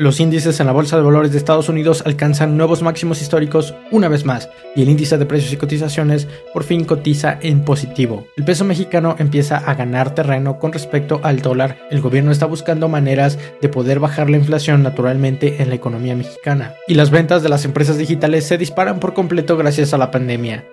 Los índices en la Bolsa de Valores de Estados Unidos alcanzan nuevos máximos históricos una vez más y el índice de precios y cotizaciones por fin cotiza en positivo. El peso mexicano empieza a ganar terreno con respecto al dólar. El gobierno está buscando maneras de poder bajar la inflación naturalmente en la economía mexicana. Y las ventas de las empresas digitales se disparan por completo gracias a la pandemia.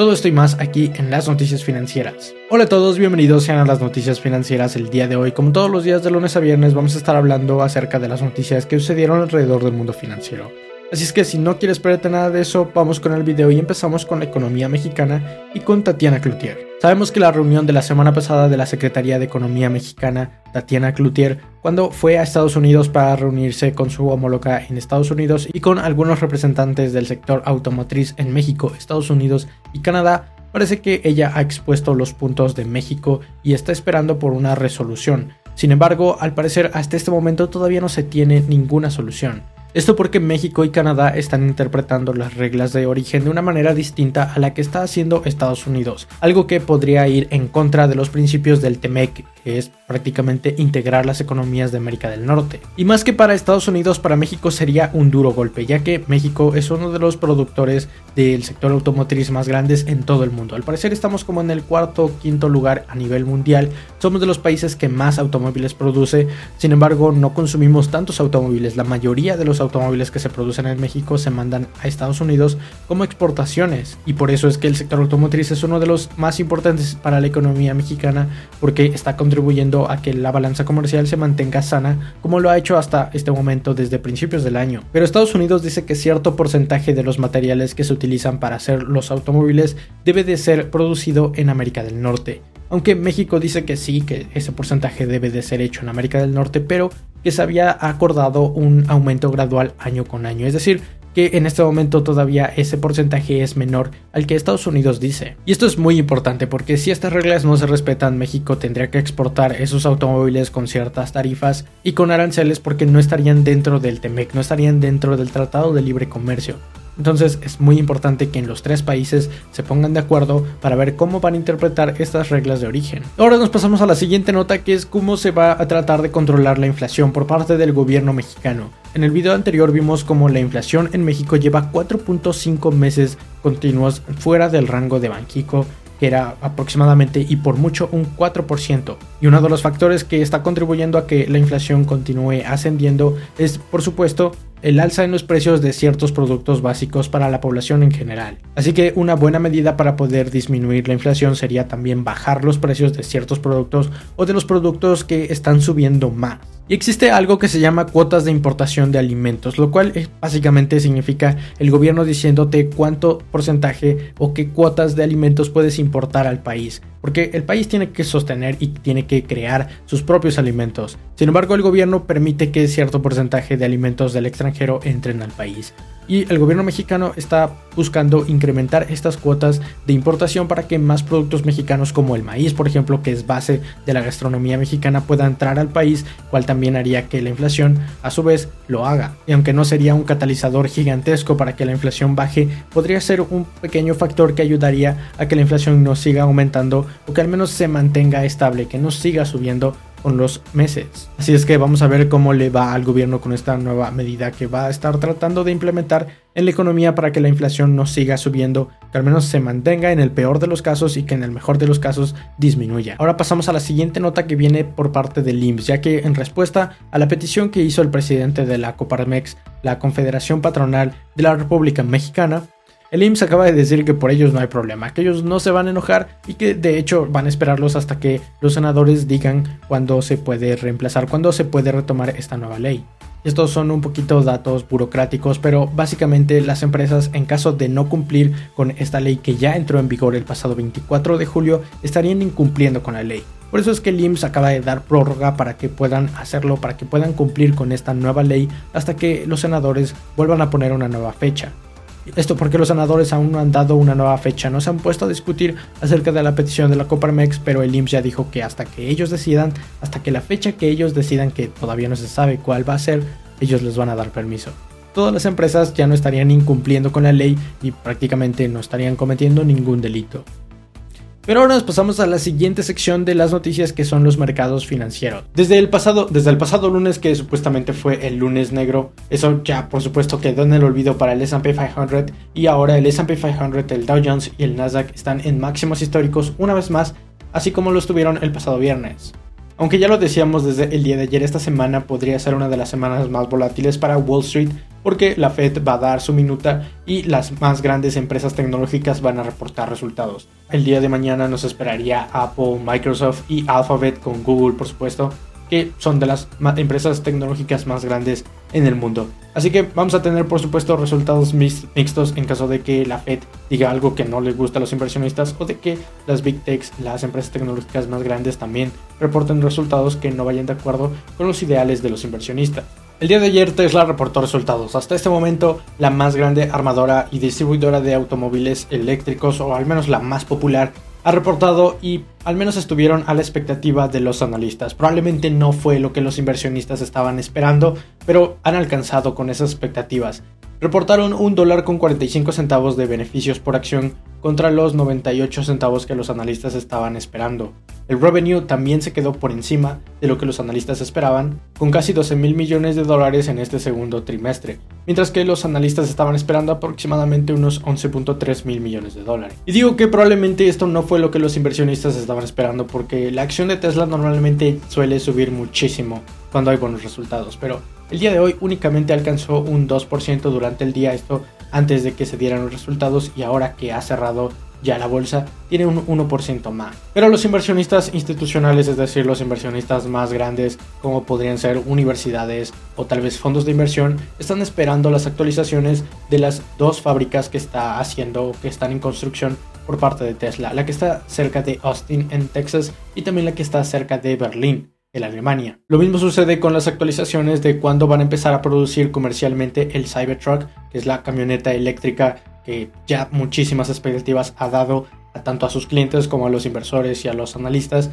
Todo esto y más aquí en las noticias financieras. Hola a todos, bienvenidos sean a las noticias financieras el día de hoy. Como todos los días de lunes a viernes vamos a estar hablando acerca de las noticias que sucedieron alrededor del mundo financiero. Así es que si no quieres perderte nada de eso, vamos con el video y empezamos con la economía mexicana y con Tatiana Cloutier. Sabemos que la reunión de la semana pasada de la Secretaría de Economía Mexicana, Tatiana Cloutier, cuando fue a Estados Unidos para reunirse con su homóloga en Estados Unidos y con algunos representantes del sector automotriz en México, Estados Unidos y Canadá, parece que ella ha expuesto los puntos de México y está esperando por una resolución. Sin embargo, al parecer hasta este momento todavía no se tiene ninguna solución. Esto porque México y Canadá están interpretando las reglas de origen de una manera distinta a la que está haciendo Estados Unidos, algo que podría ir en contra de los principios del TEMEC, que es prácticamente integrar las economías de América del Norte. Y más que para Estados Unidos, para México sería un duro golpe, ya que México es uno de los productores del sector automotriz más grandes en todo el mundo. Al parecer estamos como en el cuarto o quinto lugar a nivel mundial, somos de los países que más automóviles produce, sin embargo no consumimos tantos automóviles, la mayoría de los automóviles que se producen en México se mandan a Estados Unidos como exportaciones y por eso es que el sector automotriz es uno de los más importantes para la economía mexicana porque está contribuyendo a que la balanza comercial se mantenga sana como lo ha hecho hasta este momento desde principios del año. Pero Estados Unidos dice que cierto porcentaje de los materiales que se utilizan para hacer los automóviles debe de ser producido en América del Norte. Aunque México dice que sí, que ese porcentaje debe de ser hecho en América del Norte, pero que se había acordado un aumento gradual año con año. Es decir, que en este momento todavía ese porcentaje es menor al que Estados Unidos dice. Y esto es muy importante porque si estas reglas no se respetan, México tendría que exportar esos automóviles con ciertas tarifas y con aranceles porque no estarían dentro del TEMEC, no estarían dentro del Tratado de Libre Comercio. Entonces es muy importante que en los tres países se pongan de acuerdo para ver cómo van a interpretar estas reglas de origen. Ahora nos pasamos a la siguiente nota que es cómo se va a tratar de controlar la inflación por parte del gobierno mexicano. En el video anterior vimos cómo la inflación en México lleva 4.5 meses continuos fuera del rango de Banquico que era aproximadamente y por mucho un 4%. Y uno de los factores que está contribuyendo a que la inflación continúe ascendiendo es, por supuesto, el alza en los precios de ciertos productos básicos para la población en general. Así que una buena medida para poder disminuir la inflación sería también bajar los precios de ciertos productos o de los productos que están subiendo más. Y existe algo que se llama cuotas de importación de alimentos, lo cual eh, básicamente significa el gobierno diciéndote cuánto porcentaje o qué cuotas de alimentos puedes importar al país. Porque el país tiene que sostener y tiene que crear sus propios alimentos. Sin embargo, el gobierno permite que cierto porcentaje de alimentos del extranjero entren al país y el gobierno mexicano está buscando incrementar estas cuotas de importación para que más productos mexicanos como el maíz, por ejemplo, que es base de la gastronomía mexicana, pueda entrar al país, cual también haría que la inflación a su vez lo haga. Y aunque no sería un catalizador gigantesco para que la inflación baje, podría ser un pequeño factor que ayudaría a que la inflación no siga aumentando o que al menos se mantenga estable, que no siga subiendo con los meses. Así es que vamos a ver cómo le va al gobierno con esta nueva medida que va a estar tratando de implementar en la economía para que la inflación no siga subiendo, que al menos se mantenga en el peor de los casos y que en el mejor de los casos disminuya. Ahora pasamos a la siguiente nota que viene por parte del IMSS, ya que en respuesta a la petición que hizo el presidente de la Coparmex, la Confederación Patronal de la República Mexicana, el IMSS acaba de decir que por ellos no hay problema, que ellos no se van a enojar y que de hecho van a esperarlos hasta que los senadores digan cuándo se puede reemplazar, cuándo se puede retomar esta nueva ley. Estos son un poquito datos burocráticos, pero básicamente las empresas en caso de no cumplir con esta ley que ya entró en vigor el pasado 24 de julio estarían incumpliendo con la ley. Por eso es que el IMSS acaba de dar prórroga para que puedan hacerlo, para que puedan cumplir con esta nueva ley hasta que los senadores vuelvan a poner una nueva fecha. Esto porque los senadores aún no han dado una nueva fecha, no se han puesto a discutir acerca de la petición de la Coparmex, pero el IMSS ya dijo que hasta que ellos decidan, hasta que la fecha que ellos decidan, que todavía no se sabe cuál va a ser, ellos les van a dar permiso todas las empresas ya no estarían incumpliendo con la ley y prácticamente no estarían cometiendo ningún delito. Pero ahora nos pasamos a la siguiente sección de las noticias que son los mercados financieros. Desde el pasado, desde el pasado lunes que supuestamente fue el lunes negro, eso ya por supuesto quedó en el olvido para el S&P 500 y ahora el S&P 500, el Dow Jones y el Nasdaq están en máximos históricos una vez más, así como lo estuvieron el pasado viernes. Aunque ya lo decíamos desde el día de ayer, esta semana podría ser una de las semanas más volátiles para Wall Street porque la Fed va a dar su minuta y las más grandes empresas tecnológicas van a reportar resultados. El día de mañana nos esperaría Apple, Microsoft y Alphabet con Google, por supuesto, que son de las empresas tecnológicas más grandes en el mundo. Así que vamos a tener por supuesto resultados mixtos en caso de que la Fed diga algo que no les gusta a los inversionistas o de que las big techs, las empresas tecnológicas más grandes también reporten resultados que no vayan de acuerdo con los ideales de los inversionistas. El día de ayer Tesla reportó resultados. Hasta este momento, la más grande armadora y distribuidora de automóviles eléctricos, o al menos la más popular, ha reportado y al menos estuvieron a la expectativa de los analistas. Probablemente no fue lo que los inversionistas estaban esperando, pero han alcanzado con esas expectativas reportaron un dólar con 45 centavos de beneficios por acción contra los 98 centavos que los analistas estaban esperando. El revenue también se quedó por encima de lo que los analistas esperaban, con casi 12 mil millones de dólares en este segundo trimestre, mientras que los analistas estaban esperando aproximadamente unos 11.3 mil millones de dólares. Y digo que probablemente esto no fue lo que los inversionistas estaban esperando, porque la acción de Tesla normalmente suele subir muchísimo cuando hay buenos resultados, pero el día de hoy únicamente alcanzó un 2% durante el día, esto antes de que se dieran los resultados y ahora que ha cerrado ya la bolsa tiene un 1% más. Pero los inversionistas institucionales, es decir, los inversionistas más grandes como podrían ser universidades o tal vez fondos de inversión, están esperando las actualizaciones de las dos fábricas que está haciendo, que están en construcción por parte de Tesla, la que está cerca de Austin en Texas y también la que está cerca de Berlín en Alemania. Lo mismo sucede con las actualizaciones de cuándo van a empezar a producir comercialmente el Cybertruck, que es la camioneta eléctrica que ya muchísimas expectativas ha dado tanto a sus clientes como a los inversores y a los analistas.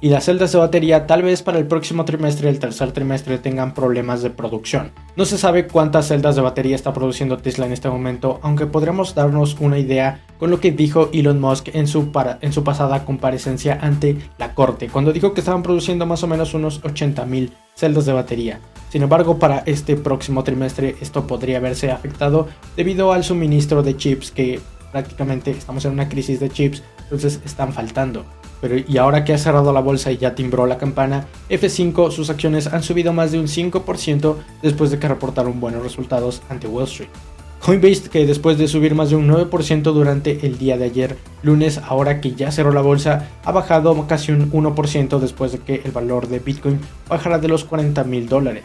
Las celdas de batería tal vez para el próximo trimestre, el tercer trimestre, tengan problemas de producción. No se sabe cuántas celdas de batería está produciendo Tesla en este momento, aunque podremos darnos una idea con lo que dijo Elon Musk en su, en su pasada comparecencia ante la corte, cuando dijo que estaban produciendo más o menos unos 80.000 celdas de batería. Sin embargo, para este próximo trimestre esto podría verse afectado debido al suministro de chips que prácticamente estamos en una crisis de chips, entonces están faltando. Pero y ahora que ha cerrado la bolsa y ya timbró la campana, F5 sus acciones han subido más de un 5% después de que reportaron buenos resultados ante Wall Street. Coinbase, que después de subir más de un 9% durante el día de ayer, lunes, ahora que ya cerró la bolsa, ha bajado casi un 1% después de que el valor de Bitcoin bajara de los 40 mil dólares.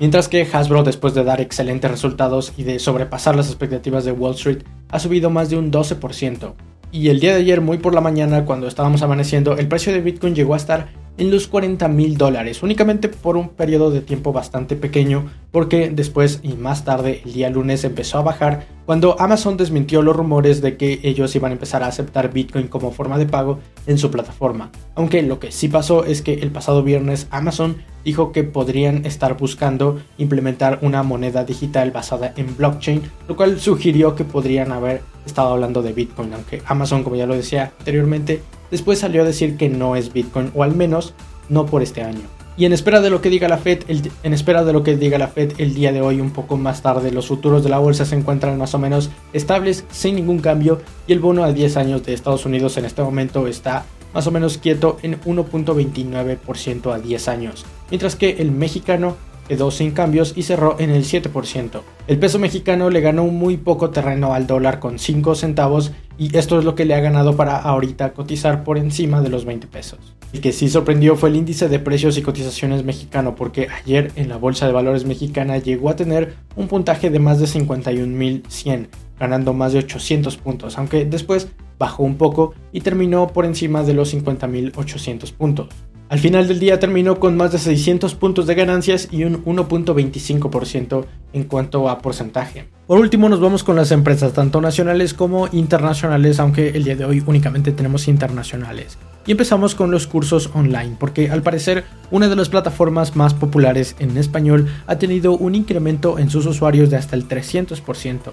Mientras que Hasbro, después de dar excelentes resultados y de sobrepasar las expectativas de Wall Street, ha subido más de un 12%. Y el día de ayer, muy por la mañana, cuando estábamos amaneciendo, el precio de Bitcoin llegó a estar en los 40 mil dólares, únicamente por un periodo de tiempo bastante pequeño, porque después y más tarde, el día lunes, empezó a bajar cuando Amazon desmintió los rumores de que ellos iban a empezar a aceptar Bitcoin como forma de pago en su plataforma. Aunque lo que sí pasó es que el pasado viernes Amazon dijo que podrían estar buscando implementar una moneda digital basada en blockchain, lo cual sugirió que podrían haber estado hablando de Bitcoin, aunque Amazon, como ya lo decía anteriormente, después salió a decir que no es Bitcoin, o al menos no por este año. Y en espera de lo que diga la Fed, en espera de lo que diga la Fed el día de hoy, un poco más tarde, los futuros de la bolsa se encuentran más o menos estables, sin ningún cambio, y el bono a 10 años de Estados Unidos en este momento está más o menos quieto en 1.29% a 10 años, mientras que el mexicano quedó sin cambios y cerró en el 7%. El peso mexicano le ganó muy poco terreno al dólar con 5 centavos y esto es lo que le ha ganado para ahorita cotizar por encima de los 20 pesos. El que sí sorprendió fue el índice de precios y cotizaciones mexicano porque ayer en la Bolsa de Valores mexicana llegó a tener un puntaje de más de 51.100, ganando más de 800 puntos, aunque después bajó un poco y terminó por encima de los 50.800 puntos. Al final del día terminó con más de 600 puntos de ganancias y un 1.25% en cuanto a porcentaje. Por último nos vamos con las empresas tanto nacionales como internacionales, aunque el día de hoy únicamente tenemos internacionales. Y empezamos con los cursos online, porque al parecer una de las plataformas más populares en español ha tenido un incremento en sus usuarios de hasta el 300%.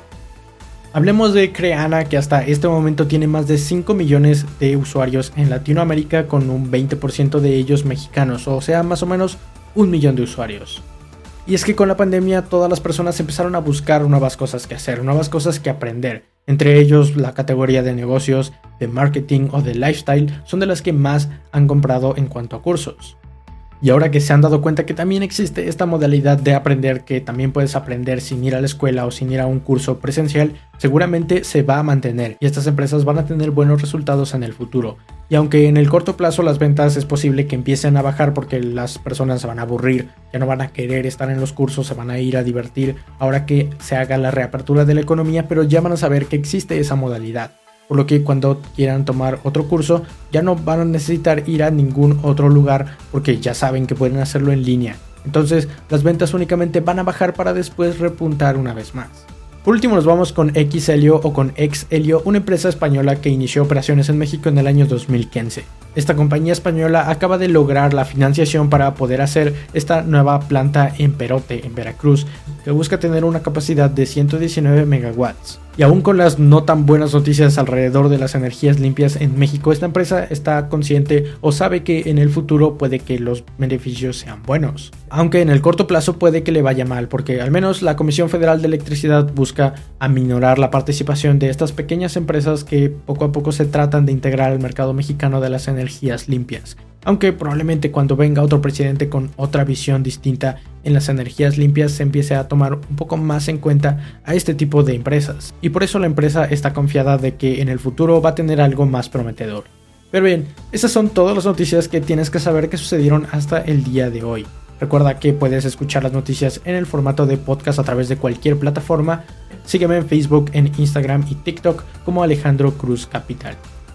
Hablemos de Creana, que hasta este momento tiene más de 5 millones de usuarios en Latinoamérica, con un 20% de ellos mexicanos, o sea, más o menos un millón de usuarios. Y es que con la pandemia todas las personas empezaron a buscar nuevas cosas que hacer, nuevas cosas que aprender. Entre ellos la categoría de negocios, de marketing o de lifestyle son de las que más han comprado en cuanto a cursos. Y ahora que se han dado cuenta que también existe esta modalidad de aprender, que también puedes aprender sin ir a la escuela o sin ir a un curso presencial, seguramente se va a mantener y estas empresas van a tener buenos resultados en el futuro. Y aunque en el corto plazo las ventas es posible que empiecen a bajar porque las personas se van a aburrir, ya no van a querer estar en los cursos, se van a ir a divertir ahora que se haga la reapertura de la economía, pero ya van a saber que existe esa modalidad por lo que cuando quieran tomar otro curso ya no van a necesitar ir a ningún otro lugar porque ya saben que pueden hacerlo en línea. Entonces las ventas únicamente van a bajar para después repuntar una vez más. Por último nos vamos con Xelio o con Xelio, una empresa española que inició operaciones en México en el año 2015. Esta compañía española acaba de lograr la financiación para poder hacer esta nueva planta en Perote, en Veracruz, que busca tener una capacidad de 119 megawatts. Y aún con las no tan buenas noticias alrededor de las energías limpias en México, esta empresa está consciente o sabe que en el futuro puede que los beneficios sean buenos. Aunque en el corto plazo puede que le vaya mal, porque al menos la Comisión Federal de Electricidad busca aminorar la participación de estas pequeñas empresas que poco a poco se tratan de integrar al mercado mexicano de las energías limpias aunque probablemente cuando venga otro presidente con otra visión distinta en las energías limpias se empiece a tomar un poco más en cuenta a este tipo de empresas. Y por eso la empresa está confiada de que en el futuro va a tener algo más prometedor. Pero bien, esas son todas las noticias que tienes que saber que sucedieron hasta el día de hoy. Recuerda que puedes escuchar las noticias en el formato de podcast a través de cualquier plataforma. Sígueme en Facebook, en Instagram y TikTok como Alejandro Cruz Capital.